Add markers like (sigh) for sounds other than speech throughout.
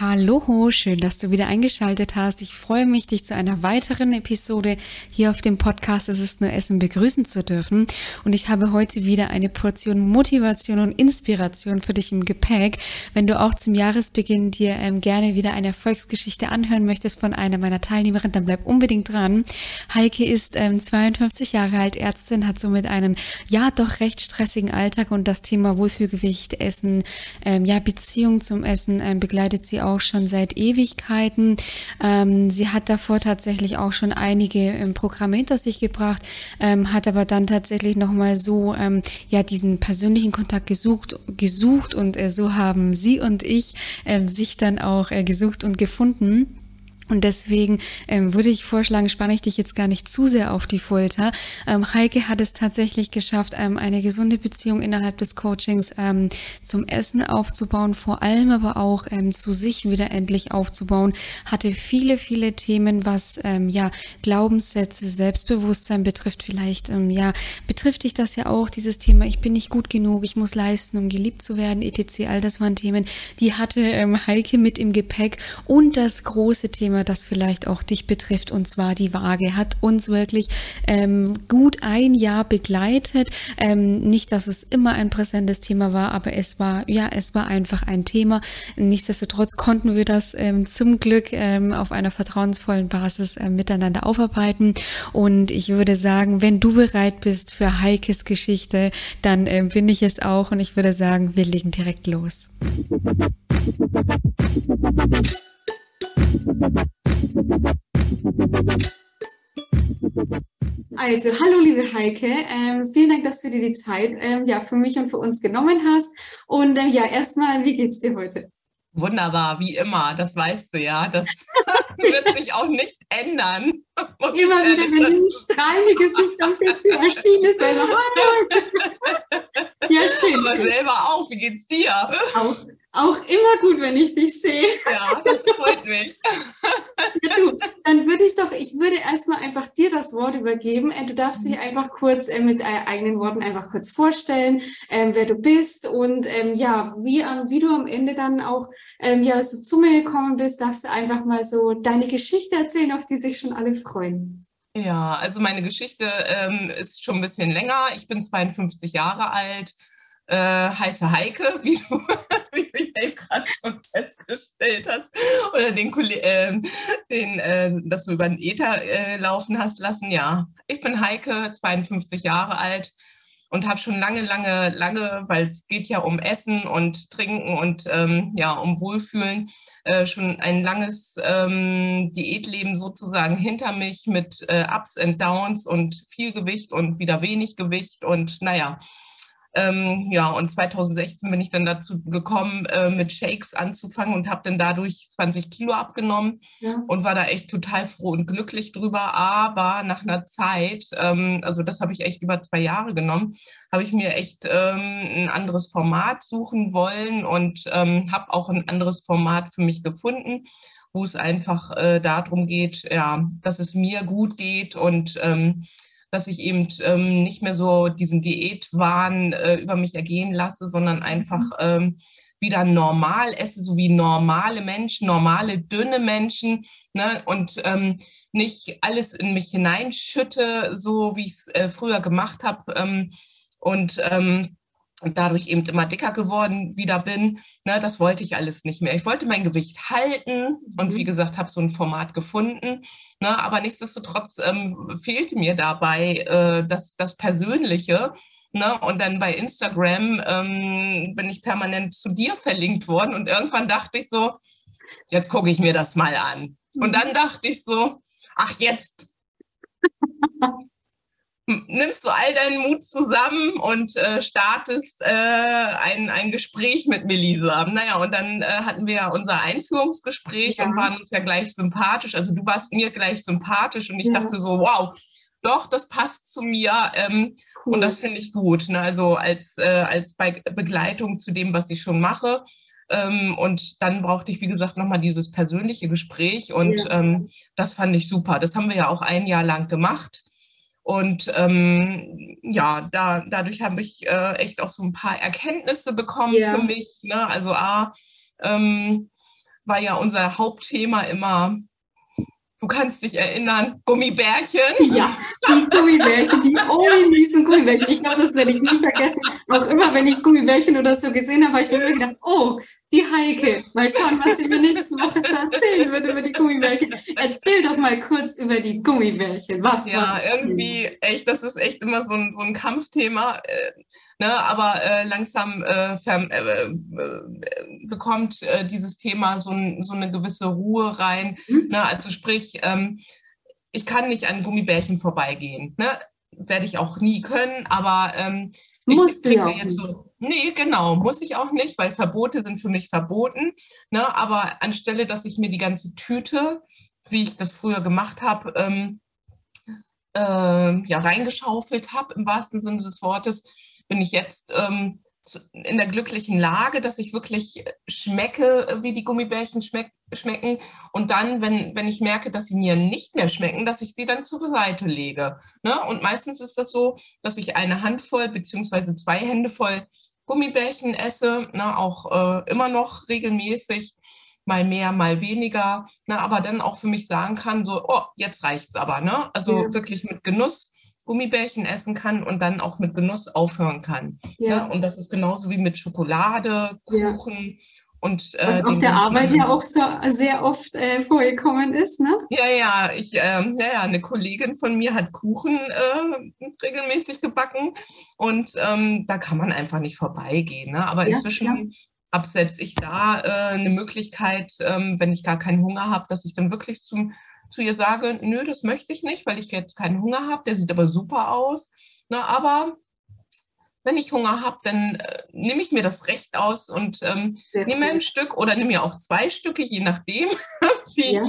Hallo, schön, dass du wieder eingeschaltet hast. Ich freue mich, dich zu einer weiteren Episode hier auf dem Podcast Es ist nur Essen begrüßen zu dürfen. Und ich habe heute wieder eine Portion Motivation und Inspiration für dich im Gepäck. Wenn du auch zum Jahresbeginn dir ähm, gerne wieder eine Erfolgsgeschichte anhören möchtest von einer meiner Teilnehmerinnen, dann bleib unbedingt dran. Heike ist ähm, 52 Jahre alt, Ärztin, hat somit einen, ja, doch recht stressigen Alltag und das Thema Wohlfühlgewicht, Essen, ähm, ja, Beziehung zum Essen ähm, begleitet sie auch schon seit Ewigkeiten. Ähm, sie hat davor tatsächlich auch schon einige ähm, Programme hinter sich gebracht, ähm, hat aber dann tatsächlich nochmal so ähm, ja diesen persönlichen Kontakt gesucht, gesucht und äh, so haben sie und ich äh, sich dann auch äh, gesucht und gefunden. Und deswegen ähm, würde ich vorschlagen, spanne ich dich jetzt gar nicht zu sehr auf die Folter. Ähm, Heike hat es tatsächlich geschafft, ähm, eine gesunde Beziehung innerhalb des Coachings ähm, zum Essen aufzubauen, vor allem aber auch ähm, zu sich wieder endlich aufzubauen. Hatte viele, viele Themen, was ähm, ja Glaubenssätze, Selbstbewusstsein betrifft. Vielleicht ähm, ja betrifft dich das ja auch dieses Thema. Ich bin nicht gut genug, ich muss leisten, um geliebt zu werden, etc. All das waren Themen, die hatte ähm, Heike mit im Gepäck und das große Thema Thema, das vielleicht auch dich betrifft, und zwar die Waage, hat uns wirklich ähm, gut ein Jahr begleitet. Ähm, nicht, dass es immer ein präsentes Thema war, aber es war, ja, es war einfach ein Thema. Nichtsdestotrotz konnten wir das ähm, zum Glück ähm, auf einer vertrauensvollen Basis äh, miteinander aufarbeiten. Und ich würde sagen, wenn du bereit bist für Heikes Geschichte, dann ähm, bin ich es auch. Und ich würde sagen, wir legen direkt los. Also, hallo liebe Heike, ähm, vielen Dank, dass du dir die Zeit ähm, ja, für mich und für uns genommen hast. Und ähm, ja, erstmal, wie geht's dir heute? Wunderbar, wie immer, das weißt du ja. Das (laughs) wird sich auch nicht ändern. Immer wieder, wenn dieses strahlende Gesicht am PC erschienen ist, also, (laughs) (laughs) ja, schön. Aber selber auch, wie geht's dir? Auch auch immer gut, wenn ich dich sehe. Ja, das freut mich. (laughs) ja, du, dann würde ich doch, ich würde erstmal einfach dir das Wort übergeben. Äh, du darfst dich einfach kurz äh, mit äh, eigenen Worten einfach kurz vorstellen, ähm, wer du bist und ähm, ja, wie, wie du am Ende dann auch ähm, ja, so zu mir gekommen bist, darfst du einfach mal so deine Geschichte erzählen, auf die sich schon alle freuen. Ja, also meine Geschichte ähm, ist schon ein bisschen länger. Ich bin 52 Jahre alt, äh, heiße Heike, (laughs) wie du eben gerade schon festgestellt hast, oder den, äh, den äh, dass du über den Ether äh, laufen hast lassen. Ja, ich bin Heike, 52 Jahre alt und habe schon lange, lange, lange, weil es geht ja um Essen und Trinken und ähm, ja, um Wohlfühlen, äh, schon ein langes ähm, Diätleben sozusagen hinter mich mit äh, Ups and Downs und viel Gewicht und wieder wenig Gewicht und naja, ähm, ja, und 2016 bin ich dann dazu gekommen, äh, mit Shakes anzufangen und habe dann dadurch 20 Kilo abgenommen ja. und war da echt total froh und glücklich drüber. Aber nach einer Zeit, ähm, also das habe ich echt über zwei Jahre genommen, habe ich mir echt ähm, ein anderes Format suchen wollen und ähm, habe auch ein anderes Format für mich gefunden wo es einfach äh, darum geht, ja, dass es mir gut geht und ähm, dass ich eben ähm, nicht mehr so diesen Diätwahn äh, über mich ergehen lasse, sondern einfach mhm. ähm, wieder normal esse, so wie normale Menschen, normale, dünne Menschen ne? und ähm, nicht alles in mich hineinschütte, so wie ich es äh, früher gemacht habe. Ähm, und ähm, und dadurch eben immer dicker geworden wieder bin. Ne, das wollte ich alles nicht mehr. Ich wollte mein Gewicht halten und mhm. wie gesagt, habe so ein Format gefunden. Ne, aber nichtsdestotrotz ähm, fehlte mir dabei äh, das, das Persönliche. Ne? Und dann bei Instagram ähm, bin ich permanent zu dir verlinkt worden und irgendwann dachte ich so, jetzt gucke ich mir das mal an. Und mhm. dann dachte ich so, ach jetzt (laughs) nimmst du all deinen Mut zusammen und äh, startest äh, ein, ein Gespräch mit Melisa. Naja, und dann äh, hatten wir ja unser Einführungsgespräch ja. und waren uns ja gleich sympathisch. Also du warst mir gleich sympathisch und ich ja. dachte so, wow, doch, das passt zu mir. Ähm, cool. Und das finde ich gut. Ne? Also als, äh, als Be Begleitung zu dem, was ich schon mache. Ähm, und dann brauchte ich, wie gesagt, nochmal dieses persönliche Gespräch. Und ja. ähm, das fand ich super. Das haben wir ja auch ein Jahr lang gemacht. Und ähm, ja, da, dadurch habe ich äh, echt auch so ein paar Erkenntnisse bekommen ja. für mich. Ne? Also A, ähm, war ja unser Hauptthema immer Du kannst dich erinnern, Gummibärchen. Ja, die Gummibärchen, die ominösen Gummibärchen. Ich glaube, das werde ich nie vergessen. Auch immer, wenn ich Gummibärchen oder so gesehen habe, habe ich mir immer gedacht, oh, die Heike. Mal schauen, was sie mir nächste Woche erzählen wird über die Gummibärchen. Erzähl doch mal kurz über die Gummibärchen. Was ja, irgendwie, echt, das ist echt immer so ein, so ein Kampfthema. Äh, Ne, aber äh, langsam äh, äh, äh, bekommt äh, dieses Thema so, ein, so, eine gewisse Ruhe rein. Mhm. Ne? Also sprich, ähm, ich kann nicht an Gummibärchen vorbeigehen. Ne? Werde ich auch nie können, aber ähm, Musst du ja auch nicht. So, nee, genau, muss ich auch nicht, weil Verbote sind für mich verboten. Ne? Aber anstelle, dass ich mir die ganze Tüte, wie ich das früher gemacht habe, ähm, äh, ja, reingeschaufelt habe, im wahrsten Sinne des Wortes, bin ich jetzt ähm, in der glücklichen Lage, dass ich wirklich schmecke, wie die Gummibärchen schmeck, schmecken. Und dann, wenn, wenn ich merke, dass sie mir nicht mehr schmecken, dass ich sie dann zur Seite lege. Ne? Und meistens ist das so, dass ich eine Handvoll beziehungsweise zwei Hände voll Gummibärchen esse, ne? auch äh, immer noch regelmäßig, mal mehr, mal weniger, ne? aber dann auch für mich sagen kann, so, oh, jetzt reicht es aber. Ne? Also ja. wirklich mit Genuss Gummibärchen essen kann und dann auch mit Genuss aufhören kann. Ja. Ne? Und das ist genauso wie mit Schokolade, Kuchen. Ja. Und, äh, Was auf der Arbeit ja auch so sehr oft äh, vorgekommen ist, ne? Ja, ja, ich, äh, ja, ja, eine Kollegin von mir hat Kuchen äh, regelmäßig gebacken und ähm, da kann man einfach nicht vorbeigehen. Ne? Aber ja, inzwischen ja. habe selbst ich da äh, eine Möglichkeit, ähm, wenn ich gar keinen Hunger habe, dass ich dann wirklich zum zu ihr sage, nö, das möchte ich nicht, weil ich jetzt keinen Hunger habe, der sieht aber super aus. Ne, aber wenn ich Hunger habe, dann äh, nehme ich mir das Recht aus und ähm, nehme ein Stück oder nehme mir auch zwei Stücke, je nachdem, (laughs) wie ja.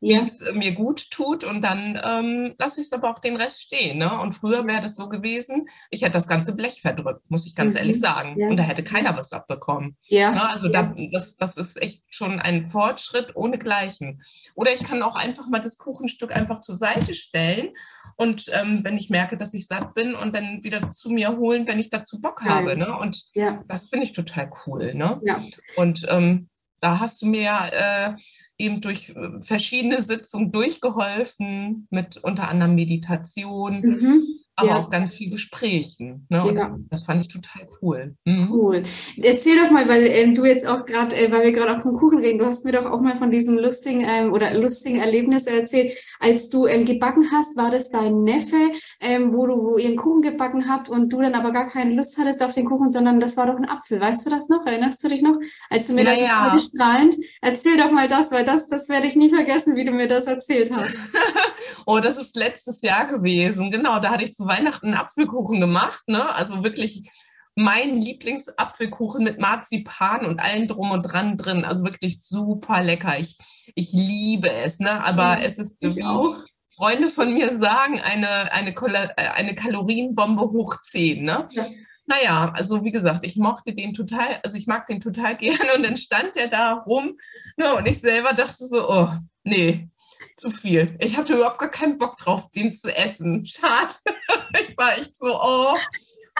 ja. es mir gut tut. Und dann ähm, lasse ich es aber auch den Rest stehen. Ne? Und früher wäre das so gewesen, ich hätte das ganze Blech verdrückt, muss ich ganz mhm. ehrlich sagen. Ja. Und da hätte keiner was abbekommen. Ja. Ne? Also da, das, das ist echt schon ein Fortschritt ohne Gleichen. Oder ich kann auch einfach mal das Kuchenstück einfach zur Seite stellen und ähm, wenn ich merke, dass ich satt bin und dann wieder zu mir holen, wenn ich dazu Bock habe. Ne? Und ja. das finde ich total cool. Ne? Ja. Und ähm, da hast du mir äh, eben durch äh, verschiedene Sitzungen durchgeholfen, mit unter anderem Meditation. Mhm aber ja. auch ganz viel Gesprächen. Ne? Ja. Das fand ich total cool. Mhm. Cool. Erzähl doch mal, weil ähm, du jetzt auch gerade, äh, weil wir gerade auch vom Kuchen reden, du hast mir doch auch mal von diesem lustigen ähm, oder lustigen Erlebnis erzählt, als du ähm, gebacken hast, war das dein Neffe, ähm, wo du wo ihr einen Kuchen gebacken habt und du dann aber gar keine Lust hattest auf den Kuchen, sondern das war doch ein Apfel. Weißt du das noch? Erinnerst du dich noch? Als du mir ja, das ja. strahlend, erzähl doch mal das, weil das, das werde ich nie vergessen, wie du mir das erzählt hast. (laughs) oh, das ist letztes Jahr gewesen. Genau, da hatte ich Weihnachten einen Apfelkuchen gemacht. Ne? Also wirklich mein Lieblingsapfelkuchen mit Marzipan und allem drum und dran drin. Also wirklich super lecker. Ich, ich liebe es. Ne? Aber ja, es ist wie auch. Freunde von mir sagen, eine, eine, äh, eine Kalorienbombe hoch 10. Ne? Ja. Naja, also wie gesagt, ich mochte den total, also ich mag den total (laughs) gerne und dann stand der da rum ne, und ich selber dachte so, oh, nee, zu viel. Ich hatte überhaupt gar keinen Bock drauf, den zu essen. Schade. (laughs) ich war echt so, oh.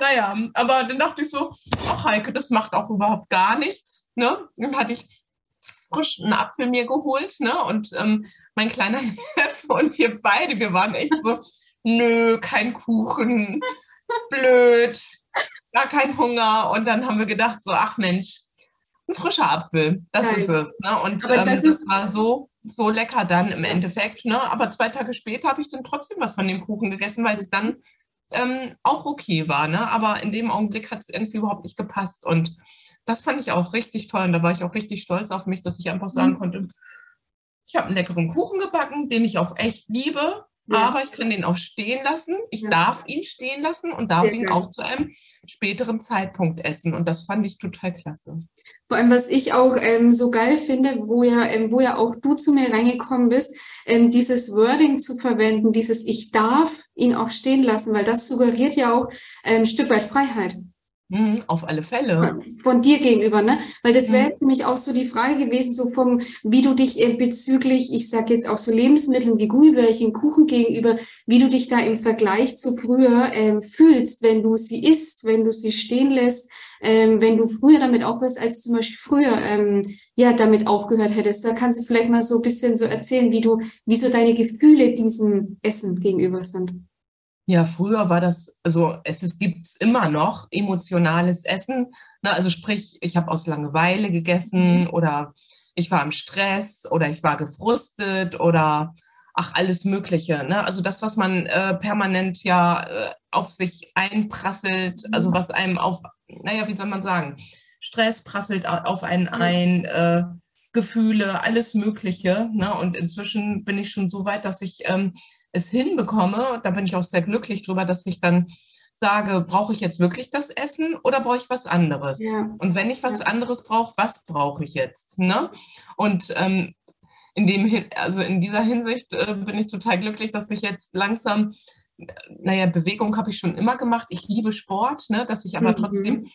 Naja, aber dann dachte ich so, ach Heike, das macht auch überhaupt gar nichts. Ne? Dann hatte ich frisch einen Apfel mir geholt, ne? Und ähm, mein kleiner (laughs) Neffe und wir beide, wir waren echt so, nö, kein Kuchen, blöd, gar kein Hunger. Und dann haben wir gedacht, so, ach Mensch, ein frischer Apfel, das Geil. ist es. Ne? Und ähm, das, das war so so lecker dann im Endeffekt. Ne? Aber zwei Tage später habe ich dann trotzdem was von dem Kuchen gegessen, weil es dann ähm, auch okay war. Ne? Aber in dem Augenblick hat es irgendwie überhaupt nicht gepasst. Und das fand ich auch richtig toll. Und da war ich auch richtig stolz auf mich, dass ich einfach sagen mhm. konnte, ich habe einen leckeren Kuchen gebacken, den ich auch echt liebe. Ja. Aber ich kann den auch stehen lassen. Ich ja. darf ihn stehen lassen und darf Sehr ihn auch zu einem späteren Zeitpunkt essen. Und das fand ich total klasse. Vor allem, was ich auch ähm, so geil finde, wo ja, ähm, wo ja auch du zu mir reingekommen bist, ähm, dieses Wording zu verwenden, dieses Ich darf ihn auch stehen lassen, weil das suggeriert ja auch ähm, ein Stück weit Freiheit. Mhm, auf alle Fälle. Von dir gegenüber, ne? Weil das wäre mhm. jetzt nämlich auch so die Frage gewesen, so vom, wie du dich äh, bezüglich, ich sage jetzt auch so Lebensmitteln wie Gummibärchen, Kuchen gegenüber, wie du dich da im Vergleich zu früher ähm, fühlst, wenn du sie isst, wenn du sie stehen lässt, ähm, wenn du früher damit aufhörst, als zum Beispiel früher ähm, ja damit aufgehört hättest. Da kannst du vielleicht mal so ein bisschen so erzählen, wie du, wie so deine Gefühle diesem Essen gegenüber sind. Ja, früher war das, also es, es gibt immer noch emotionales Essen. Ne? Also sprich, ich habe aus Langeweile gegessen mhm. oder ich war im Stress oder ich war gefrustet oder ach, alles Mögliche. Ne? Also das, was man äh, permanent ja äh, auf sich einprasselt, also mhm. was einem auf, naja, wie soll man sagen, Stress prasselt auf einen ein, äh, Gefühle, alles Mögliche. Ne? Und inzwischen bin ich schon so weit, dass ich ähm, es hinbekomme, da bin ich auch sehr glücklich drüber, dass ich dann sage, brauche ich jetzt wirklich das Essen oder brauche ich was anderes? Ja. Und wenn ich was ja. anderes brauche, was brauche ich jetzt? Ne? Und ähm, in, dem, also in dieser Hinsicht äh, bin ich total glücklich, dass ich jetzt langsam, naja, Bewegung habe ich schon immer gemacht. Ich liebe Sport, ne? dass ich aber mhm. trotzdem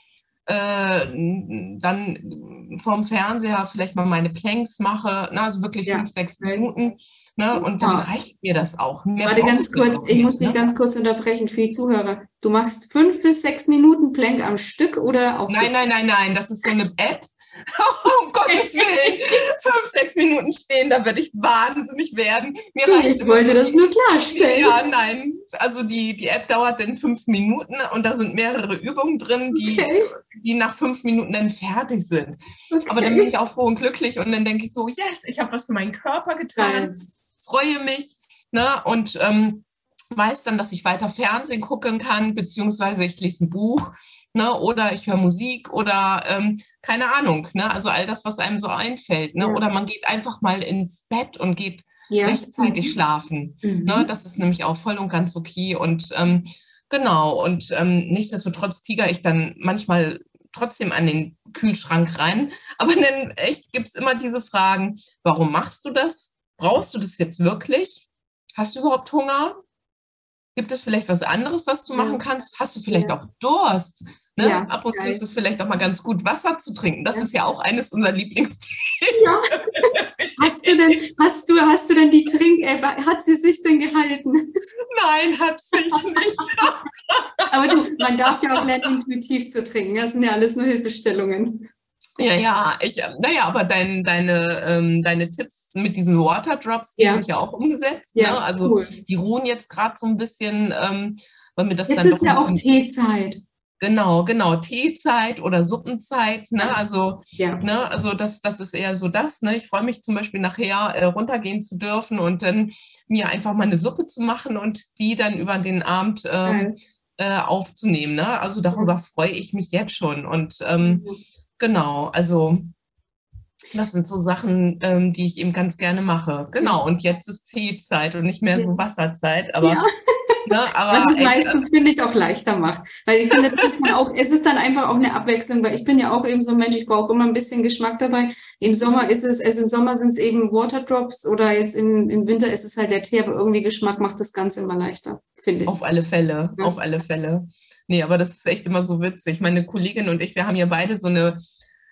äh, dann vorm Fernseher vielleicht mal meine Planks mache, ne? also wirklich ja. fünf, sechs Minuten Ne? Und dann reicht mir das auch. Mehr Warte ganz kurz, ich muss dich ne? ganz kurz unterbrechen für die Zuhörer. Du machst fünf bis sechs Minuten Plank am Stück oder auf. Nein, nein, nein, nein, das ist so eine App. (laughs) um (laughs) Gottes Willen, fünf, sechs Minuten stehen, da würde ich wahnsinnig werden. Mir ich wollte das nur klarstellen. Ja, nein. Also die, die App dauert dann fünf Minuten und da sind mehrere Übungen drin, die, okay. die nach fünf Minuten dann fertig sind. Okay. Aber dann bin ich auch froh und glücklich und dann denke ich so, yes, ich habe was für meinen Körper getan. Nein freue mich ne, und ähm, weiß dann, dass ich weiter Fernsehen gucken kann, beziehungsweise ich lese ein Buch ne, oder ich höre Musik oder ähm, keine Ahnung, ne, also all das, was einem so einfällt. Ne, ja. Oder man geht einfach mal ins Bett und geht ja. rechtzeitig mhm. schlafen. Mhm. Ne, das ist nämlich auch voll und ganz okay. Und ähm, genau, und ähm, nichtsdestotrotz tiger ich dann manchmal trotzdem an den Kühlschrank rein. Aber dann echt gibt es immer diese Fragen, warum machst du das? Brauchst du das jetzt wirklich? Hast du überhaupt Hunger? Gibt es vielleicht was anderes, was du machen kannst? Hast du vielleicht ja. auch Durst? Ne? Ja, Ab und geil. zu ist es vielleicht auch mal ganz gut, Wasser zu trinken. Das ja. ist ja auch eines unserer Lieblingsthemen. Ja. (laughs) hast du denn, hast du, hast du denn die Trink, hat sie sich denn gehalten? Nein, hat sich nicht. (laughs) Aber du, man darf ja auch lernen, intuitiv zu trinken. Das sind ja alles nur Hilfestellungen. Ja, ja, ich, äh, naja, aber dein, deine, ähm, deine Tipps mit diesen Waterdrops, die ja. habe ich ja auch umgesetzt. Ja, ne? Also cool. die ruhen jetzt gerade so ein bisschen, ähm, weil mir das jetzt dann ist ja auch Teezeit. Genau, genau, Teezeit oder Suppenzeit, ne? Also, ja. ne, also das, das ist eher so das, ne? Ich freue mich zum Beispiel nachher äh, runtergehen zu dürfen und dann mir einfach mal eine Suppe zu machen und die dann über den Abend ähm, äh, aufzunehmen. Ne? Also darüber freue ich mich jetzt schon. Und ähm, mhm. Genau, also das sind so Sachen, ähm, die ich eben ganz gerne mache. Genau, und jetzt ist Teezeit und nicht mehr so Wasserzeit, aber. Ja. Ne, aber Was es meistens, finde ich, auch leichter macht. Weil ich finde, das ist auch, es ist dann einfach auch eine Abwechslung, weil ich bin ja auch eben so ein Mensch, ich brauche immer ein bisschen Geschmack dabei. Im Sommer ist es, also im Sommer sind es eben Waterdrops oder jetzt im, im Winter ist es halt der Tee, aber irgendwie Geschmack macht das Ganze immer leichter, finde ich. Auf alle Fälle, ja. auf alle Fälle. Nee, aber das ist echt immer so witzig. Meine Kollegin und ich, wir haben ja beide so eine,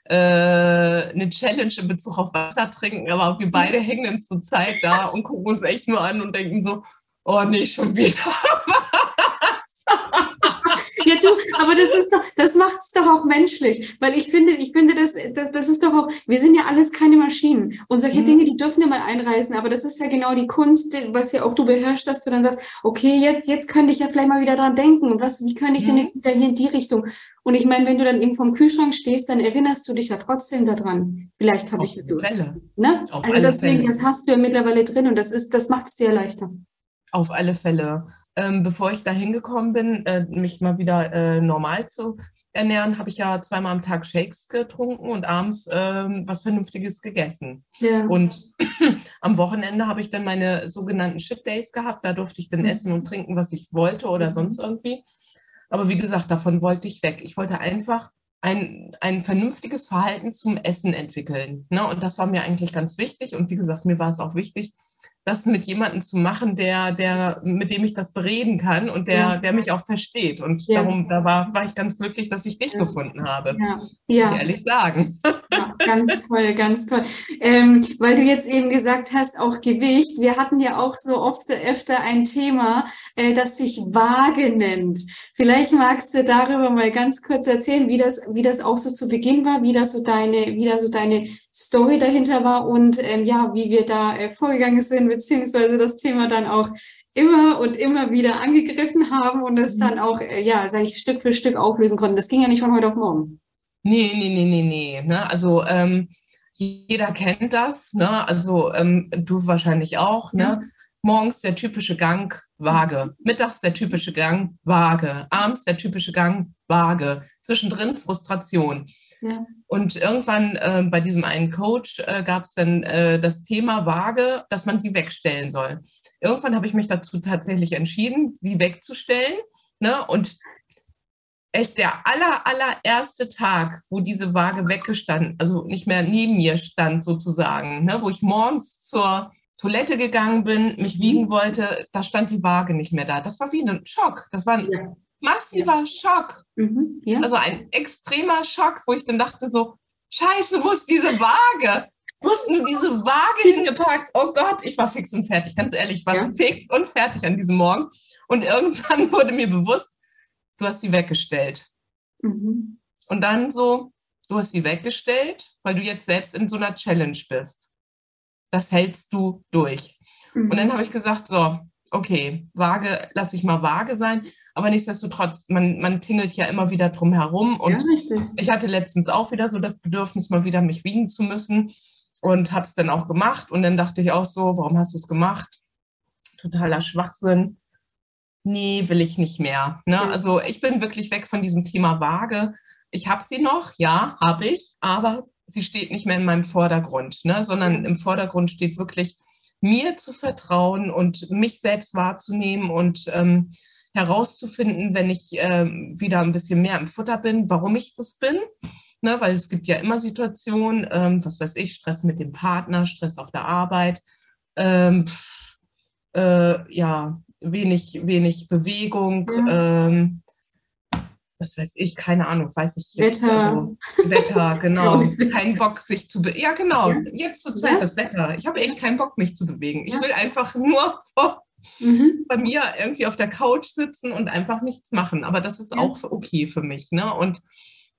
äh, eine Challenge in Bezug auf Wasser trinken, aber wir beide hängen uns zur Zeit da und gucken uns echt nur an und denken so, oh nee, schon wieder (laughs) Ja, du, aber das ist doch, das macht es doch auch menschlich. Weil ich finde, ich finde, das, das, das ist doch auch, wir sind ja alles keine Maschinen. Und solche mhm. Dinge, die dürfen ja mal einreißen. Aber das ist ja genau die Kunst, was ja auch du beherrschst, dass du dann sagst, okay, jetzt, jetzt könnte ich ja vielleicht mal wieder dran denken. Und was, wie könnte ich mhm. denn jetzt wieder hier in die Richtung? Und ich meine, wenn du dann eben vom Kühlschrank stehst, dann erinnerst du dich ja trotzdem daran. Vielleicht habe ich ja Durst. Ne? also deswegen, Fälle. das hast du ja mittlerweile drin und das ist, das macht es dir leichter. Auf alle Fälle ähm, bevor ich da hingekommen bin, äh, mich mal wieder äh, normal zu ernähren, habe ich ja zweimal am Tag Shakes getrunken und abends ähm, was Vernünftiges gegessen. Ja. Und (clears throat) am Wochenende habe ich dann meine sogenannten Shit Days gehabt. Da durfte ich dann mhm. essen und trinken, was ich wollte oder mhm. sonst irgendwie. Aber wie gesagt, davon wollte ich weg. Ich wollte einfach ein, ein vernünftiges Verhalten zum Essen entwickeln. Ne? Und das war mir eigentlich ganz wichtig. Und wie gesagt, mir war es auch wichtig, das mit jemandem zu machen, der, der, mit dem ich das bereden kann und der, ja. der mich auch versteht. Und ja. darum, da war, war ich ganz glücklich, dass ich dich ja. gefunden habe. Ja. Muss ja. ich ehrlich sagen. Ganz toll, ganz toll. Ähm, weil du jetzt eben gesagt hast, auch Gewicht. Wir hatten ja auch so oft öfter ein Thema, äh, das sich Waage nennt. Vielleicht magst du darüber mal ganz kurz erzählen, wie das, wie das auch so zu Beginn war, wie das so deine, wie da so deine Story dahinter war und ähm, ja, wie wir da äh, vorgegangen sind, beziehungsweise das Thema dann auch immer und immer wieder angegriffen haben und es dann mhm. auch, äh, ja, sag ich, Stück für Stück auflösen konnten. Das ging ja nicht von heute auf morgen. Nee, nee, nee, nee, nee. Ne? Also ähm, jeder kennt das, ne? Also ähm, du wahrscheinlich auch, ne? Ja. Morgens der typische Gang, Waage. Mittags der typische Gang, Waage. Abends der typische Gang, Waage. Zwischendrin Frustration. Ja. Und irgendwann äh, bei diesem einen Coach äh, gab es dann äh, das Thema Waage, dass man sie wegstellen soll. Irgendwann habe ich mich dazu tatsächlich entschieden, sie wegzustellen. Ne? Und echt der aller, allererste Tag, wo diese Waage weggestanden, also nicht mehr neben mir stand sozusagen, ne? wo ich morgens zur Toilette gegangen bin, mich mhm. wiegen wollte, da stand die Waage nicht mehr da. Das war wie ein Schock. Das war ein ja massiver Schock. Mhm, ja. Also ein extremer Schock, wo ich dann dachte so, scheiße, wo ist diese Waage? Wo ist denn diese Waage hingepackt? Oh Gott, ich war fix und fertig. Ganz ehrlich, ich war ja. fix und fertig an diesem Morgen. Und irgendwann (laughs) wurde mir bewusst, du hast sie weggestellt. Mhm. Und dann so, du hast sie weggestellt, weil du jetzt selbst in so einer Challenge bist. Das hältst du durch. Mhm. Und dann habe ich gesagt, so, okay, vage, lass ich mal vage sein. Aber nichtsdestotrotz, man, man tingelt ja immer wieder drum herum. Und ja, ich hatte letztens auch wieder so das Bedürfnis, mal wieder mich wiegen zu müssen und habe es dann auch gemacht. Und dann dachte ich auch so, warum hast du es gemacht? Totaler Schwachsinn. Nee, will ich nicht mehr. Ne? Ja. Also ich bin wirklich weg von diesem Thema Waage. Ich habe sie noch, ja, habe ich, aber sie steht nicht mehr in meinem Vordergrund, ne? sondern im Vordergrund steht wirklich mir zu vertrauen und mich selbst wahrzunehmen und ähm, herauszufinden, wenn ich ähm, wieder ein bisschen mehr im Futter bin, warum ich das bin. Ne, weil es gibt ja immer Situationen, ähm, was weiß ich, Stress mit dem Partner, Stress auf der Arbeit, ähm, äh, ja, wenig, wenig Bewegung, ja. ähm, was weiß ich, keine Ahnung, weiß ich jetzt. Wetter. Also, Wetter, (laughs) genau. Kein Bock, sich zu bewegen. Ja, genau. Ja. Jetzt zur Zeit ja. das Wetter. Ich habe echt keinen Bock, mich zu bewegen. Ich will einfach nur (laughs) vor, mhm. bei mir irgendwie auf der Couch sitzen und einfach nichts machen. Aber das ist auch okay für mich. Ne? Und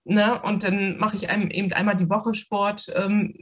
Ne? Und dann mache ich einem eben einmal die Woche Sport. Ähm,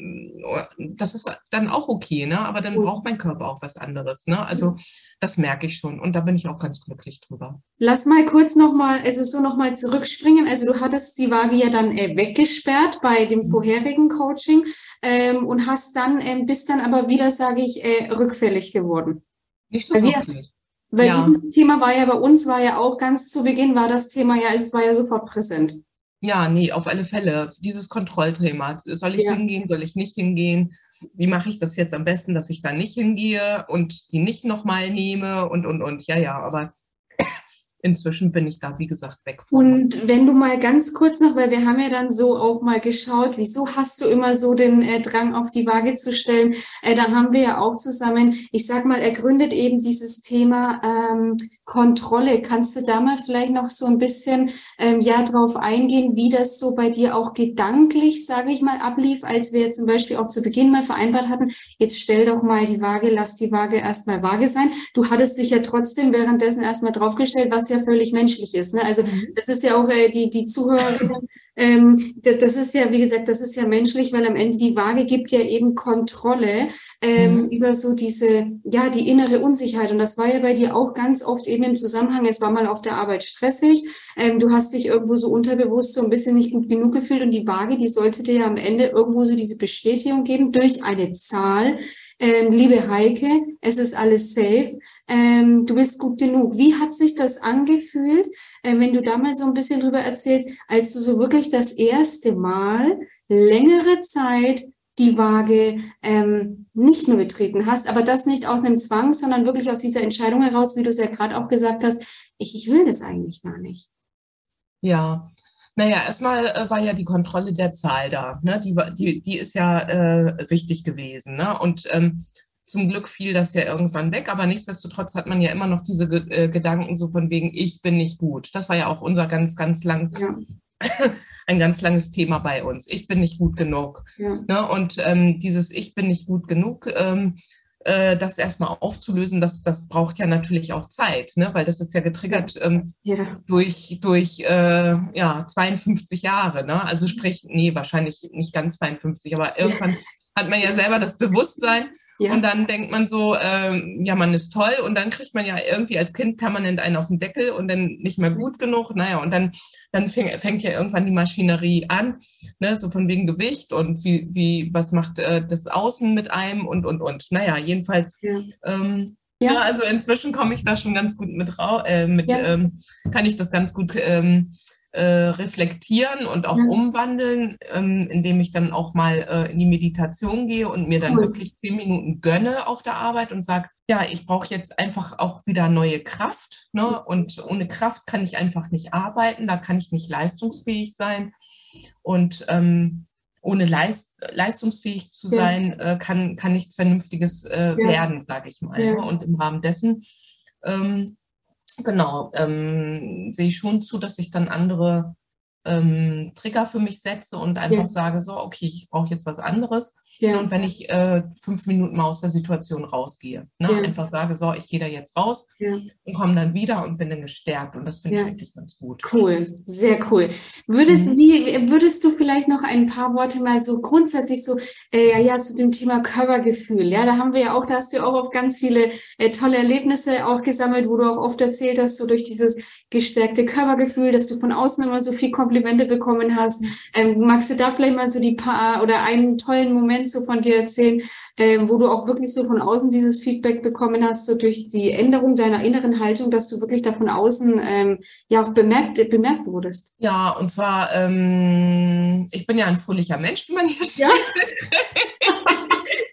das ist dann auch okay, ne? aber dann braucht mein Körper auch was anderes. Ne? Also das merke ich schon und da bin ich auch ganz glücklich drüber. Lass mal kurz nochmal, es ist so nochmal zurückspringen. Also du hattest die Waage ja dann äh, weggesperrt bei dem mhm. vorherigen Coaching ähm, und hast dann, ähm, bist dann aber wieder, sage ich, äh, rückfällig geworden. Nicht so weil wirklich. Wir, weil ja. dieses Thema war ja bei uns, war ja auch ganz zu Beginn, war das Thema ja, es war ja sofort präsent. Ja, nee, auf alle Fälle. Dieses Kontrollthema. Soll ich ja. hingehen, soll ich nicht hingehen? Wie mache ich das jetzt am besten, dass ich da nicht hingehe und die nicht nochmal nehme und, und, und. Ja, ja, aber inzwischen bin ich da, wie gesagt, weg von. Und wenn du mal ganz kurz noch, weil wir haben ja dann so auch mal geschaut, wieso hast du immer so den äh, Drang auf die Waage zu stellen? Äh, da haben wir ja auch zusammen, ich sag mal, ergründet eben dieses Thema ähm, Kontrolle. Kannst du da mal vielleicht noch so ein bisschen ähm, ja drauf eingehen, wie das so bei dir auch gedanklich, sage ich mal, ablief, als wir zum Beispiel auch zu Beginn mal vereinbart hatten, jetzt stell doch mal die Waage, lass die Waage erstmal Waage sein. Du hattest dich ja trotzdem währenddessen erstmal draufgestellt, was ja völlig menschlich ist. Ne? Also mhm. das ist ja auch äh, die, die Zuhörerinnen, ähm, das ist ja, wie gesagt, das ist ja menschlich, weil am Ende die Waage gibt ja eben Kontrolle ähm, mhm. über so diese, ja, die innere Unsicherheit. Und das war ja bei dir auch ganz oft eben im Zusammenhang, es war mal auf der Arbeit stressig, ähm, du hast dich irgendwo so unterbewusst so ein bisschen nicht gut genug gefühlt und die Waage, die sollte dir ja am Ende irgendwo so diese Bestätigung geben durch eine Zahl. Ähm, liebe Heike, es ist alles safe, ähm, du bist gut genug. Wie hat sich das angefühlt, äh, wenn du da mal so ein bisschen drüber erzählst, als du so wirklich das erste Mal längere Zeit die Waage ähm, nicht mehr betreten hast, aber das nicht aus einem Zwang, sondern wirklich aus dieser Entscheidung heraus, wie du es ja gerade auch gesagt hast, ich, ich will das eigentlich gar nicht. Ja, naja, erstmal äh, war ja die Kontrolle der Zahl da. Ne? Die, die, die ist ja äh, wichtig gewesen. Ne? Und ähm, Zum Glück fiel das ja irgendwann weg, aber nichtsdestotrotz hat man ja immer noch diese äh, Gedanken so von wegen, ich bin nicht gut. Das war ja auch unser ganz, ganz lang, ja. (laughs) ein ganz langes Thema bei uns. Ich bin nicht gut genug. Ja. Ne? Und ähm, dieses Ich bin nicht gut genug, ähm, äh, das erstmal aufzulösen, das, das braucht ja natürlich auch Zeit, ne? weil das ist ja getriggert ähm, ja. durch, durch äh, ja, 52 Jahre. Ne? Also sprich, nee, wahrscheinlich nicht ganz 52, aber irgendwann hat man ja selber das Bewusstsein, ja. Und dann denkt man so, ähm, ja, man ist toll und dann kriegt man ja irgendwie als Kind permanent einen auf den Deckel und dann nicht mehr gut genug. Naja, und dann, dann fäng, fängt ja irgendwann die Maschinerie an, ne, so von wegen Gewicht und wie, wie was macht äh, das Außen mit einem und, und, und. Naja, jedenfalls. Ja. Ähm, ja. ja. also inzwischen komme ich da schon ganz gut mit raus, äh, mit, ähm, kann ich das ganz gut ähm, äh, reflektieren und auch ja. umwandeln, ähm, indem ich dann auch mal äh, in die Meditation gehe und mir dann cool. wirklich zehn Minuten gönne auf der Arbeit und sage, ja, ich brauche jetzt einfach auch wieder neue Kraft. Ne? Und ohne Kraft kann ich einfach nicht arbeiten, da kann ich nicht leistungsfähig sein. Und ähm, ohne Leist, leistungsfähig zu sein, ja. äh, kann, kann nichts Vernünftiges äh, ja. werden, sage ich mal. Ne? Und im Rahmen dessen ähm, genau, ähm, sehe ich schon zu, dass ich dann andere ähm, Trigger für mich setze und einfach ja. sage, so, okay, ich brauche jetzt was anderes. Ja. Und wenn ich äh, fünf Minuten mal aus der Situation rausgehe, ne? Ja. einfach sage, so, ich gehe da jetzt raus und komme dann wieder und bin dann gestärkt. Und das finde ich wirklich ganz gut. Cool, sehr cool. Würdest, mhm. wie, würdest du vielleicht noch ein paar Worte mal so grundsätzlich so, äh, ja, zu dem Thema Körpergefühl, ja, da haben wir ja auch, da hast du auch auf ganz viele äh, tolle Erlebnisse auch gesammelt, wo du auch oft erzählt hast, so durch dieses gestärkte Körpergefühl, dass du von außen immer so viel Komplimente bekommen hast. Ähm, magst du da vielleicht mal so die paar oder einen tollen Moment so von dir erzählen, ähm, wo du auch wirklich so von außen dieses Feedback bekommen hast, so durch die Änderung deiner inneren Haltung, dass du wirklich da von außen ähm, ja auch bemerkt, bemerkt wurdest? Ja, und zwar, ähm, ich bin ja ein fröhlicher Mensch, wie man jetzt ja. (laughs)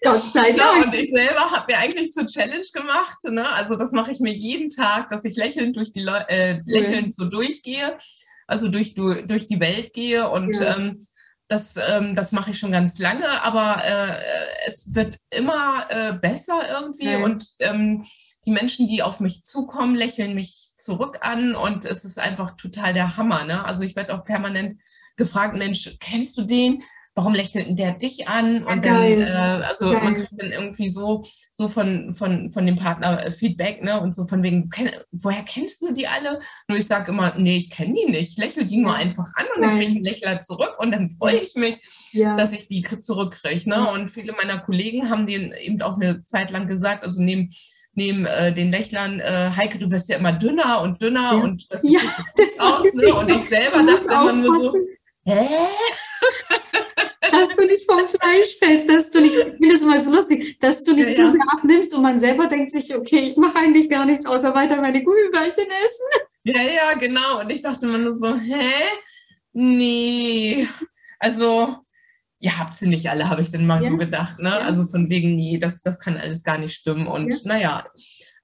Gott sei Dank. Ja, und ich selber habe mir eigentlich zur Challenge gemacht. Ne? Also das mache ich mir jeden Tag, dass ich lächelnd durch die Le äh, lächelnd so durchgehe, also durch, durch die Welt gehe und ja. ähm, das, ähm, das mache ich schon ganz lange, aber äh, es wird immer äh, besser irgendwie ja. und ähm, die Menschen, die auf mich zukommen, lächeln mich zurück an und es ist einfach total der Hammer. Ne? Also ich werde auch permanent gefragt, Mensch, kennst du den? Warum lächelt denn der dich an? Und ja, dann, äh, also geil. man kriegt dann irgendwie so, so von, von, von dem Partner äh, Feedback, ne? Und so von wegen, kenn, woher kennst du die alle? Nur ich sage immer, nee, ich kenne die nicht. Ich lächle die nur einfach an und dann kriege ich einen Lächler zurück und dann freue ich mich, ja. dass ich die zurückkriege. Ne? Und viele meiner Kollegen haben den eben auch eine Zeit lang gesagt, also neben neben äh, den Lächlern, äh, Heike, du wirst ja immer dünner und dünner ja. und das ja, (laughs) das aus. Ne? Und ich selber dachte immer nur so, hä? (laughs) dass du nicht vom Fleisch fällst, dass du nicht, ich finde das immer so lustig, dass du nicht ja, zu sehr abnimmst und man selber denkt sich, okay, ich mache eigentlich gar nichts, außer weiter meine Gummibärchen essen. Ja, ja, genau. Und ich dachte immer nur so, hä? Nee. Also, ihr habt sie nicht alle, habe ich dann mal ja. so gedacht. Ne? Ja. Also von wegen, nee, das, das kann alles gar nicht stimmen. Und naja,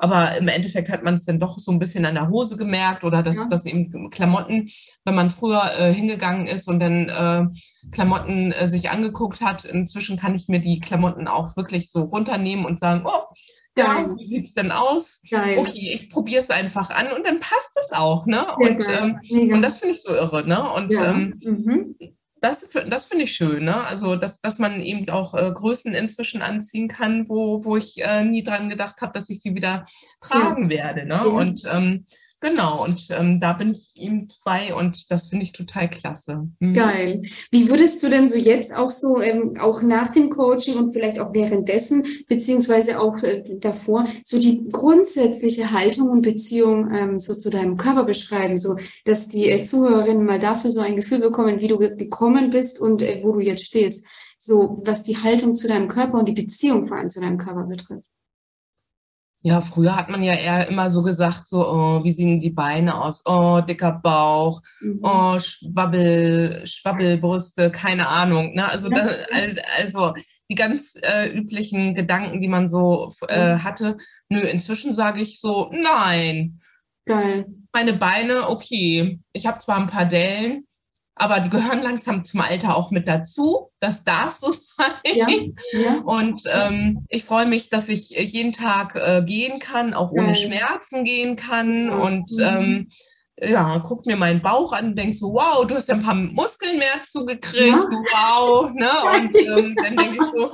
aber im Endeffekt hat man es dann doch so ein bisschen an der Hose gemerkt oder dass, ja. dass eben Klamotten, wenn man früher äh, hingegangen ist und dann äh, Klamotten äh, sich angeguckt hat, inzwischen kann ich mir die Klamotten auch wirklich so runternehmen und sagen, oh, ja, wie sieht es denn aus? Geil. Okay, ich probiere es einfach an und dann passt es auch, ne? Und, ähm, und das finde ich so irre, ne? Und ja. ähm, mhm das, das finde ich schön, ne? Also, dass, dass man eben auch äh, Größen inzwischen anziehen kann, wo, wo ich äh, nie dran gedacht habe, dass ich sie wieder tragen werde. Ne? Und ähm, Genau, und ähm, da bin ich eben bei und das finde ich total klasse. Mhm. Geil. Wie würdest du denn so jetzt auch so, ähm, auch nach dem Coaching und vielleicht auch währenddessen, beziehungsweise auch äh, davor, so die grundsätzliche Haltung und Beziehung ähm, so zu deinem Körper beschreiben, so dass die äh, Zuhörerinnen mal dafür so ein Gefühl bekommen, wie du gekommen bist und äh, wo du jetzt stehst. So, was die Haltung zu deinem Körper und die Beziehung vor allem zu deinem Körper betrifft. Ja, früher hat man ja eher immer so gesagt, so, oh, wie sehen die Beine aus? Oh, dicker Bauch, mhm. oh, Schwabbel, Schwabbelbrüste, keine Ahnung. Ne? Also, da, also die ganz äh, üblichen Gedanken, die man so äh, mhm. hatte. Nö, inzwischen sage ich so, nein. Geil. Meine Beine, okay. Ich habe zwar ein paar Dellen, aber die gehören langsam zum Alter auch mit dazu. Das darf so (laughs) sein. Ja, ja. Und ähm, ich freue mich, dass ich jeden Tag äh, gehen kann, auch ohne Schmerzen gehen kann. Und mhm. ähm, ja, guck mir meinen Bauch an und denk so, wow, du hast ja ein paar Muskeln mehr zugekriegt, ja. wow. Ne? (laughs) Und ähm, dann denke ich so,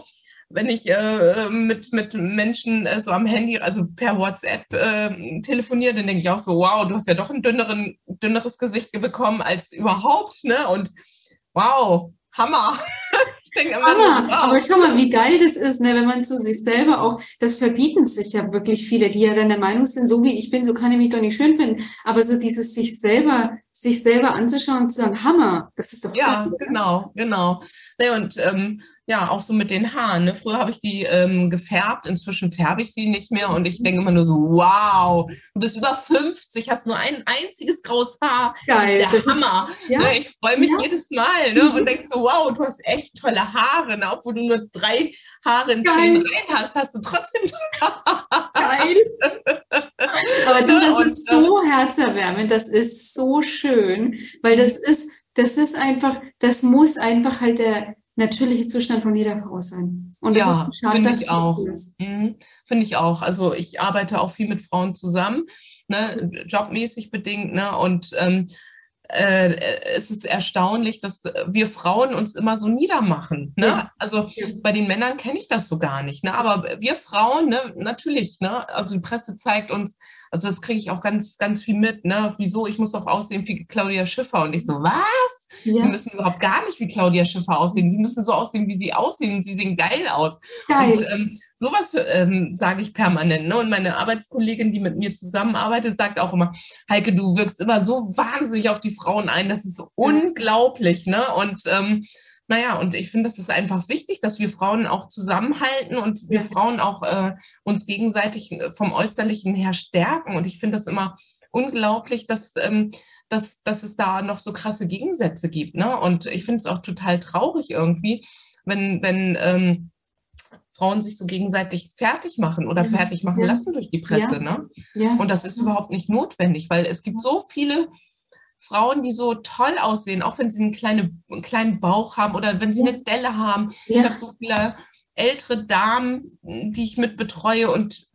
wenn ich äh, mit, mit Menschen äh, so am Handy, also per WhatsApp äh, telefoniere, dann denke ich auch so, wow, du hast ja doch ein dünneren, dünneres Gesicht bekommen als überhaupt, ne? Und wow, Hammer. (laughs) ich denke immer Hammer. Wow. Aber schau mal, wie geil das ist, ne? wenn man zu sich selber auch, das verbieten sich ja wirklich viele, die ja dann der Meinung sind, so wie ich bin, so kann ich mich doch nicht schön finden. Aber so dieses sich selber, sich selber anzuschauen und zu sagen, Hammer, das ist doch Ja, geil, genau, genau. Nee, und ähm, ja, auch so mit den Haaren. Ne? Früher habe ich die ähm, gefärbt, inzwischen färbe ich sie nicht mehr und ich denke immer nur so, wow, du bist über 50, hast nur ein einziges graues Haar. Geil. Das ist der das Hammer. Ist, ja? ne? Ich freue mich ja. jedes Mal ne? und denke so, wow, du hast echt tolle Haare. Ne? Obwohl du nur drei Haare in Geil. zehn rein hast, hast du trotzdem Geil. (laughs) Aber du, das und, ist herzerwärmend, das ist so schön, weil das ist, das ist einfach, das muss einfach halt der natürliche Zustand von jeder Frau sein. Und das ja, ist schade, finde ich auch. Mhm, finde ich auch. Also ich arbeite auch viel mit Frauen zusammen, ne, jobmäßig bedingt, ne, und ähm, äh, es ist erstaunlich, dass wir Frauen uns immer so niedermachen. Ne? Ja. Also bei den Männern kenne ich das so gar nicht. Ne? Aber wir Frauen, ne, natürlich, ne? also die Presse zeigt uns, also das kriege ich auch ganz, ganz viel mit. Ne? Wieso? Ich muss doch aussehen wie Claudia Schiffer. Und ich so, was? Ja. Sie müssen überhaupt gar nicht wie Claudia Schiffer aussehen. Sie müssen so aussehen, wie sie aussehen. Sie sehen geil aus. Geil. Und ähm, sowas ähm, sage ich permanent. Ne? Und meine Arbeitskollegin, die mit mir zusammenarbeitet, sagt auch immer, Heike, du wirkst immer so wahnsinnig auf die Frauen ein. Das ist unglaublich. Ne? Und ähm, naja, und ich finde, das ist einfach wichtig, dass wir Frauen auch zusammenhalten und wir Frauen auch äh, uns gegenseitig äh, vom Äußerlichen her stärken. Und ich finde das immer unglaublich, dass ähm, dass, dass es da noch so krasse Gegensätze gibt. Ne? Und ich finde es auch total traurig irgendwie, wenn, wenn ähm, Frauen sich so gegenseitig fertig machen oder ja. fertig machen ja. lassen durch die Presse. Ja. Ne? Ja. Und das ist überhaupt nicht notwendig, weil es gibt so viele Frauen, die so toll aussehen, auch wenn sie einen, kleine, einen kleinen Bauch haben oder wenn sie eine Delle haben. Ich habe so viele ältere Damen, die ich mit betreue und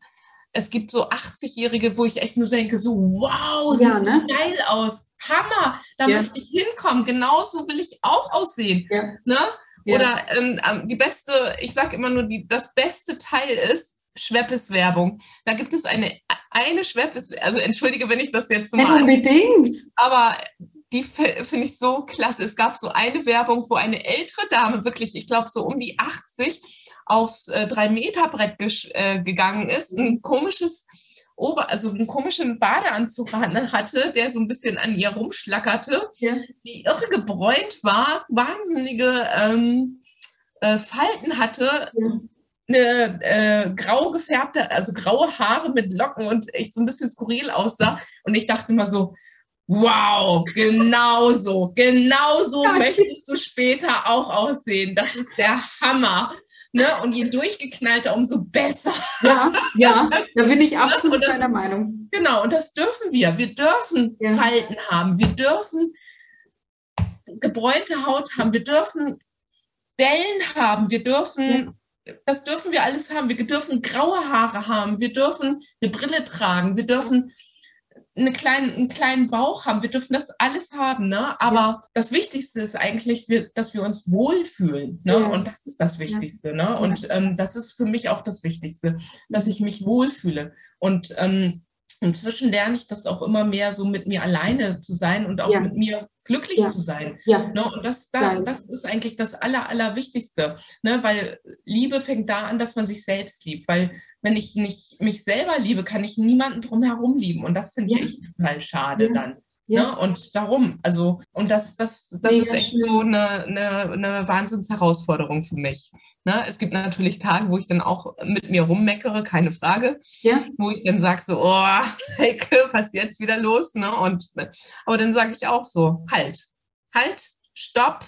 es gibt so 80-Jährige, wo ich echt nur denke, so, wow, ja, siehst ne? du geil aus. Hammer, da ja. möchte ich hinkommen. Genauso will ich auch aussehen. Ja. Ne? Oder ähm, ähm die beste, ich sage immer nur, die, das beste Teil ist Schweppes-Werbung. Da gibt es eine, eine Schweppes, also entschuldige, wenn ich das jetzt so mal. Unbedingt. Aber die finde ich so klasse. Es gab so eine Werbung, wo eine ältere Dame, wirklich, ich glaube so um die 80, aufs äh, 3-Meter-Brett äh, gegangen ist, ein komisches Ober, also einen komischen Badeanzug hatte, der so ein bisschen an ihr rumschlackerte. Ja. Sie irre gebräunt war, wahnsinnige ähm, äh, Falten hatte, ja. Eine äh, grau gefärbte, also graue Haare mit Locken und echt so ein bisschen skurril aussah. Und ich dachte immer so, Wow, genau so, genau so möchtest du später auch aussehen. Das ist der Hammer. Ne? Und je durchgeknallter, umso besser. Ja, ja, da bin ich (laughs) absolut das, deiner Meinung. Genau, und das dürfen wir. Wir dürfen ja. Falten haben. Wir dürfen gebräunte Haut haben. Wir dürfen Dellen haben. Wir dürfen. Das dürfen wir alles haben. Wir dürfen graue Haare haben. Wir dürfen eine Brille tragen. Wir dürfen eine kleinen, einen kleinen Bauch haben. Wir dürfen das alles haben, ne? Aber ja. das Wichtigste ist eigentlich, dass wir uns wohlfühlen, ne? Ja. Und das ist das Wichtigste, ne? Und ähm, das ist für mich auch das Wichtigste, dass ich mich wohlfühle. Und ähm, inzwischen lerne ich das auch immer mehr, so mit mir alleine zu sein und auch ja. mit mir glücklich ja. zu sein. Ja. Ne? Und das, da, das ist eigentlich das Aller, Allerwichtigste. Ne? Weil Liebe fängt da an, dass man sich selbst liebt. Weil wenn ich nicht mich selber liebe, kann ich niemanden drumherum lieben. Und das finde ich total schade dann. Ja. Ne? Und darum, also, und das, das, das ist echt so eine, eine, eine Wahnsinnsherausforderung für mich. Ne? Es gibt natürlich Tage, wo ich dann auch mit mir rummeckere, keine Frage. Ja. Wo ich dann sage so, oh, (laughs) Heike, was ist jetzt wieder los? Ne? Und, aber dann sage ich auch so, halt, halt, stopp.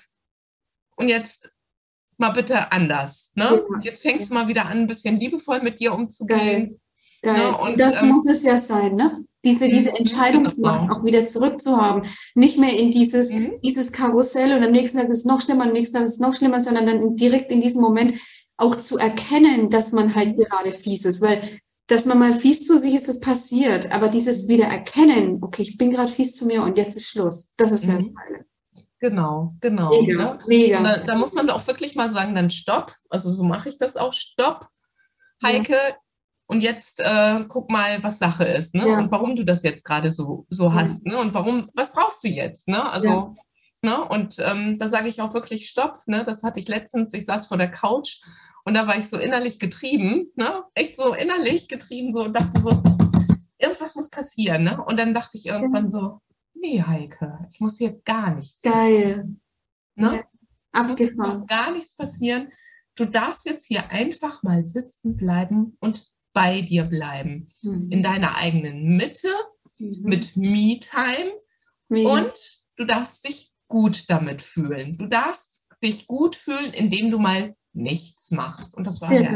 Und jetzt mal bitte anders. Ne? Ja. Jetzt fängst du mal wieder an, ein bisschen liebevoll mit dir umzugehen. Geil. Geil. Ne? Und, das ähm, muss es ja sein, ne? Diese, diese mhm. Entscheidungsmacht genau. auch wieder zurückzuhaben. Nicht mehr in dieses, mhm. dieses Karussell und am nächsten Tag ist es noch schlimmer, am nächsten Tag ist es noch schlimmer, sondern dann direkt in diesem Moment auch zu erkennen, dass man halt gerade fies ist, weil dass man mal fies zu sich ist, das passiert, aber dieses wieder erkennen, okay, ich bin gerade fies zu mir und jetzt ist Schluss, das ist mhm. das Heile. Genau, genau. Mega, ne? mega. Da, da, muss man auch wirklich mal sagen, dann stopp. Also so mache ich das auch, stopp. Heike, ja. Und jetzt äh, guck mal, was Sache ist, ne? Ja. Und warum du das jetzt gerade so, so hast, ne? Und warum, was brauchst du jetzt, ne? Also, ne? Und ähm, da sage ich auch wirklich Stopp, ne? Das hatte ich letztens, ich saß vor der Couch und da war ich so innerlich getrieben, ne? Echt so innerlich getrieben, so und dachte so, irgendwas muss passieren, ne? Und dann dachte ich irgendwann so, nee, Heike, es muss hier gar nichts Geil. Passieren. Ne? Ja. Abgefahren. gar nichts passieren. Du darfst jetzt hier einfach mal sitzen bleiben und bei dir bleiben. Mhm. In deiner eigenen Mitte, mhm. mit Me-Time. Und du darfst dich gut damit fühlen. Du darfst dich gut fühlen, indem du mal nichts machst. Und das war ja.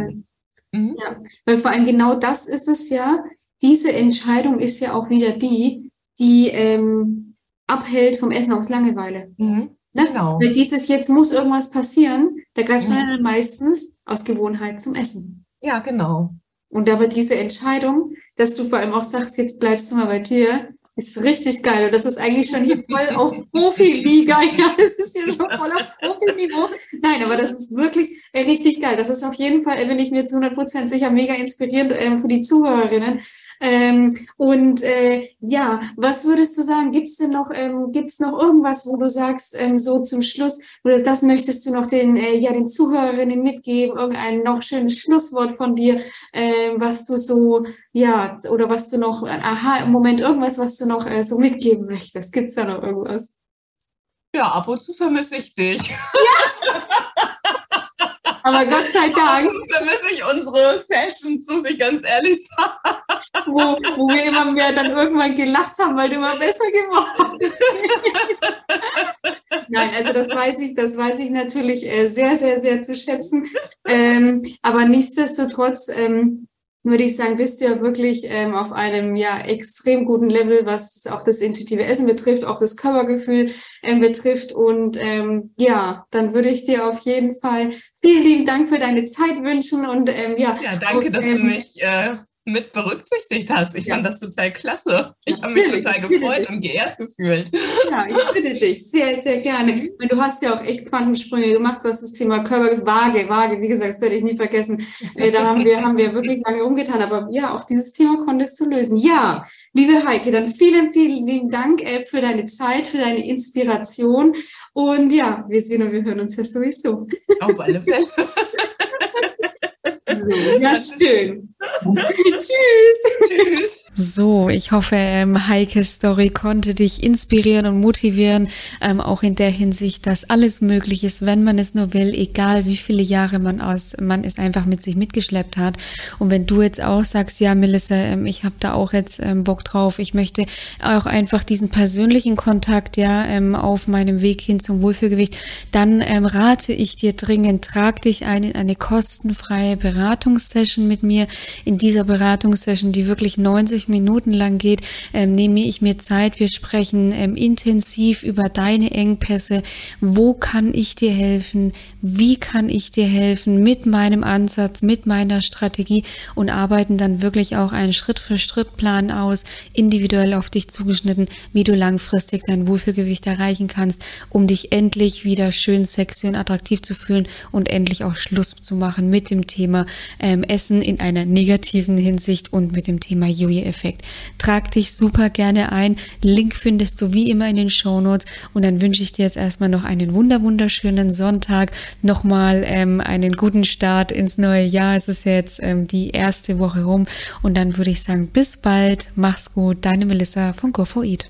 Mhm. ja. Weil vor allem genau das ist es ja. Diese Entscheidung ist ja auch wieder die, die ähm, abhält vom Essen aus Langeweile. Mhm. Ne? Genau. Weil dieses jetzt muss irgendwas passieren, da greift mhm. man dann meistens aus Gewohnheit zum Essen. Ja, genau. Und aber diese Entscheidung, dass du vor allem auch sagst, jetzt bleibst du mal bei dir, ist richtig geil. Und das ist eigentlich schon hier voll auf (laughs) Profiliga. (laughs) Ja, das ist hier schon voll auf Profiniveau. Nein, aber das ist wirklich äh, richtig geil. Das ist auf jeden Fall, bin ich mir zu 100 Prozent sicher, mega inspirierend ähm, für die Zuhörerinnen. Ähm, und äh, ja, was würdest du sagen? Gibt es denn noch, ähm, gibt's noch irgendwas, wo du sagst, ähm, so zum Schluss, oder das möchtest du noch den, äh, ja, den Zuhörerinnen mitgeben? Irgendein noch schönes Schlusswort von dir, äh, was du so, ja, oder was du noch, aha, im Moment irgendwas, was du noch äh, so mitgeben möchtest? Gibt es da noch irgendwas? Ja, ab und zu vermisse ich dich. Ja. (laughs) Aber Gott sei Dank. Ab vermisse ich unsere Sessions, muss ich ganz ehrlich sagen. Wo, wo wir immer mehr dann irgendwann gelacht haben, weil du immer besser geworden bist. Nein, also das weiß ich, das weiß ich natürlich äh, sehr, sehr, sehr zu schätzen. Ähm, aber nichtsdestotrotz, ähm, würde ich sagen, bist du ja wirklich ähm, auf einem ja extrem guten Level, was auch das intuitive Essen betrifft, auch das Körpergefühl ähm, betrifft. Und ähm, ja, dann würde ich dir auf jeden Fall vielen lieben Dank für deine Zeit wünschen und ähm, ja. Ja, danke, und, dass du ähm, mich äh, mit berücksichtigt hast. Ich ja. fand das total klasse. Ich habe mich total gefreut dich. und geehrt gefühlt. Ja, ich (laughs) bitte dich sehr, sehr gerne. Und du hast ja auch echt Quantensprünge gemacht, was das Thema Körper, Waage, Waage, wie gesagt, das werde ich nie vergessen. Äh, da haben wir, haben wir wirklich lange umgetan. Aber ja, auch dieses Thema konntest du lösen. Ja, liebe Heike, dann vielen, vielen lieben Dank äh, für deine Zeit, für deine Inspiration. Und ja, wir sehen und wir hören uns ja sowieso. Auf alle Fälle. (laughs) (laughs) Ja, schön. (laughs) Tschüss. Tschüss. So, ich hoffe, ähm, Heikes Story konnte dich inspirieren und motivieren, ähm, auch in der Hinsicht, dass alles möglich ist, wenn man es nur will, egal wie viele Jahre man aus, man es einfach mit sich mitgeschleppt hat. Und wenn du jetzt auch sagst, ja, Melissa, ähm, ich habe da auch jetzt ähm, Bock drauf, ich möchte auch einfach diesen persönlichen Kontakt, ja, ähm, auf meinem Weg hin zum Wohlfühlgewicht, dann ähm, rate ich dir dringend, trag dich ein in eine kostenfreie Beratungssession mit mir. In dieser Beratungssession, die wirklich 90 Minuten lang geht, ähm, nehme ich mir Zeit. Wir sprechen ähm, intensiv über deine Engpässe. Wo kann ich dir helfen? Wie kann ich dir helfen mit meinem Ansatz, mit meiner Strategie und arbeiten dann wirklich auch einen Schritt-für-Schritt-Plan aus, individuell auf dich zugeschnitten, wie du langfristig dein Wohlfühlgewicht erreichen kannst, um dich endlich wieder schön sexy und attraktiv zu fühlen und endlich auch Schluss zu machen mit dem Thema ähm, Essen in einer negativen Hinsicht und mit dem Thema Joje-Effekt. Trag dich super gerne ein. Link findest du wie immer in den Show Notes und dann wünsche ich dir jetzt erstmal noch einen wunder wunderschönen Sonntag, nochmal ähm, einen guten Start ins neue Jahr. Es ist jetzt ähm, die erste Woche rum und dann würde ich sagen, bis bald, mach's gut, deine Melissa von go 4 eat